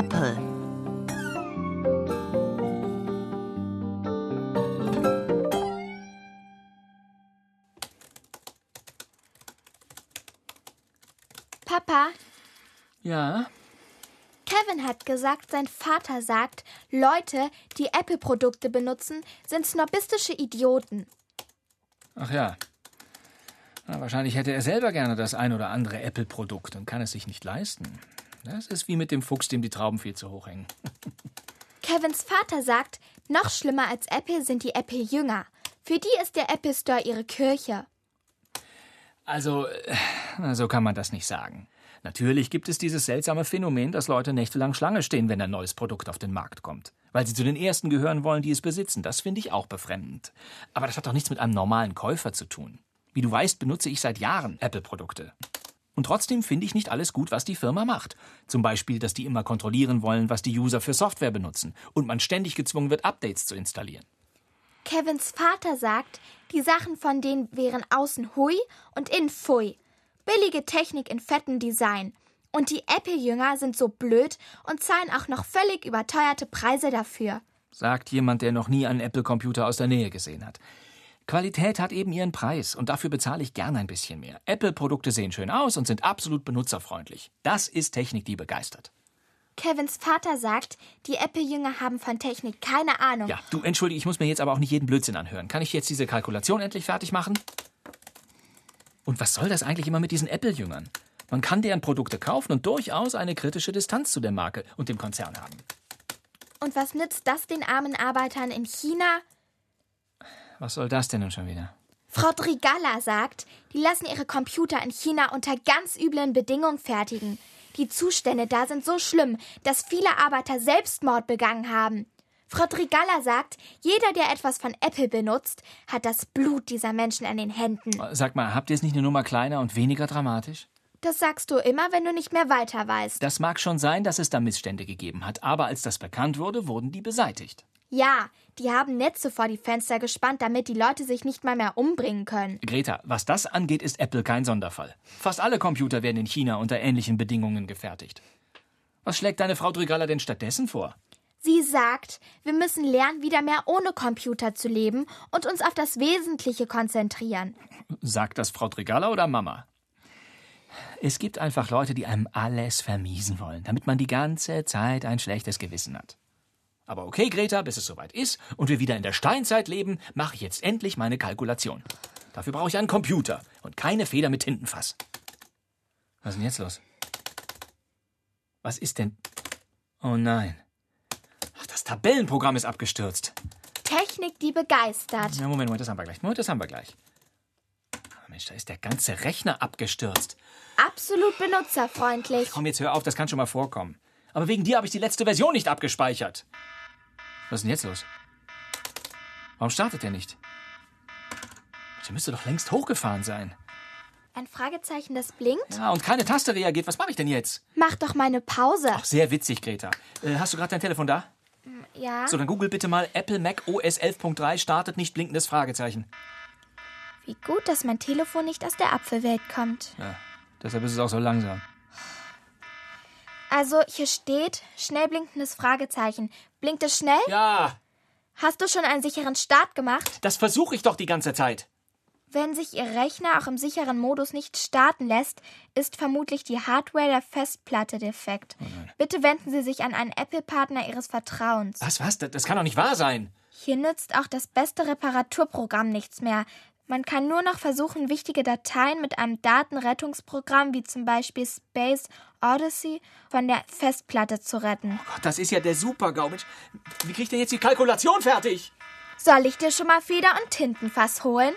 Apple. Papa. Ja. Kevin hat gesagt, sein Vater sagt, Leute, die Apple-Produkte benutzen, sind snobistische Idioten. Ach ja. Na, wahrscheinlich hätte er selber gerne das ein oder andere Apple-Produkt und kann es sich nicht leisten. Das ist wie mit dem Fuchs, dem die Trauben viel zu hoch hängen. Kevins Vater sagt, noch schlimmer als Apple sind die Apple-Jünger. Für die ist der Apple Store ihre Kirche. Also, äh, so kann man das nicht sagen. Natürlich gibt es dieses seltsame Phänomen, dass Leute nächtelang Schlange stehen, wenn ein neues Produkt auf den Markt kommt. Weil sie zu den Ersten gehören wollen, die es besitzen. Das finde ich auch befremdend. Aber das hat doch nichts mit einem normalen Käufer zu tun. Wie du weißt, benutze ich seit Jahren Apple-Produkte. Und trotzdem finde ich nicht alles gut, was die Firma macht. Zum Beispiel, dass die immer kontrollieren wollen, was die User für Software benutzen und man ständig gezwungen wird, Updates zu installieren. Kevins Vater sagt, die Sachen von denen wären außen hui und innen pfui. Billige Technik in fettem Design. Und die Apple-Jünger sind so blöd und zahlen auch noch völlig überteuerte Preise dafür. Sagt jemand, der noch nie einen Apple-Computer aus der Nähe gesehen hat. Qualität hat eben ihren Preis und dafür bezahle ich gern ein bisschen mehr. Apple-Produkte sehen schön aus und sind absolut benutzerfreundlich. Das ist Technik, die begeistert. Kevins Vater sagt, die Apple-Jünger haben von Technik keine Ahnung. Ja, du entschuldige, ich muss mir jetzt aber auch nicht jeden Blödsinn anhören. Kann ich jetzt diese Kalkulation endlich fertig machen? Und was soll das eigentlich immer mit diesen Apple-Jüngern? Man kann deren Produkte kaufen und durchaus eine kritische Distanz zu der Marke und dem Konzern haben. Und was nützt das den armen Arbeitern in China? Was soll das denn nun schon wieder? Frau Drigalla sagt, die lassen ihre Computer in China unter ganz üblen Bedingungen fertigen. Die Zustände da sind so schlimm, dass viele Arbeiter Selbstmord begangen haben. Frau Drigalla sagt, jeder, der etwas von Apple benutzt, hat das Blut dieser Menschen an den Händen. Sag mal, habt ihr es nicht eine Nummer kleiner und weniger dramatisch? Das sagst du immer, wenn du nicht mehr weiter weißt. Das mag schon sein, dass es da Missstände gegeben hat, aber als das bekannt wurde, wurden die beseitigt. Ja, die haben Netze vor die Fenster gespannt, damit die Leute sich nicht mal mehr umbringen können. Greta, was das angeht, ist Apple kein Sonderfall. Fast alle Computer werden in China unter ähnlichen Bedingungen gefertigt. Was schlägt deine Frau Drigalla denn stattdessen vor? Sie sagt, wir müssen lernen, wieder mehr ohne Computer zu leben und uns auf das Wesentliche konzentrieren. Sagt das Frau Drigalla oder Mama? Es gibt einfach Leute, die einem alles vermiesen wollen, damit man die ganze Zeit ein schlechtes Gewissen hat. Aber okay, Greta, bis es soweit ist und wir wieder in der Steinzeit leben, mache ich jetzt endlich meine Kalkulation. Dafür brauche ich einen Computer und keine Feder mit Tintenfass. Was ist denn jetzt los? Was ist denn? Oh nein. Ach, das Tabellenprogramm ist abgestürzt. Technik, die begeistert. Ja, Moment, Moment, das haben wir gleich. Moment, das haben wir gleich. Mensch, da ist der ganze Rechner abgestürzt. Absolut benutzerfreundlich. Komm, jetzt hör auf, das kann schon mal vorkommen. Aber wegen dir habe ich die letzte Version nicht abgespeichert. Was ist denn jetzt los? Warum startet der nicht? Der müsste doch längst hochgefahren sein. Ein Fragezeichen, das blinkt? Ja, und keine Taste reagiert. Was mache ich denn jetzt? Mach doch mal eine Pause. Ach, sehr witzig, Greta. Äh, hast du gerade dein Telefon da? Ja. So, dann google bitte mal Apple Mac OS 11.3 startet nicht blinkendes Fragezeichen. Wie gut, dass mein Telefon nicht aus der Apfelwelt kommt. Ja, deshalb ist es auch so langsam. Also, hier steht schnell blinkendes Fragezeichen. Blinkt es schnell? Ja, Hast du schon einen sicheren Start gemacht? das versuche ich doch die ganze Zeit. Wenn sich Ihr Rechner auch im sicheren Modus nicht starten lässt, ist vermutlich die Hardware der Festplatte defekt. Bitte wenden Sie sich an einen Apple-Partner Ihres Vertrauens. Was, was? Das, das kann doch nicht wahr sein. Hier nützt auch das beste Reparaturprogramm nichts mehr. Man kann nur noch versuchen, wichtige Dateien mit einem Datenrettungsprogramm wie zum Beispiel Space Odyssey von der Festplatte zu retten. Gott, das ist ja der Super-GAU. Mensch, wie krieg ich denn jetzt die Kalkulation fertig? Soll ich dir schon mal Feder und Tintenfass holen?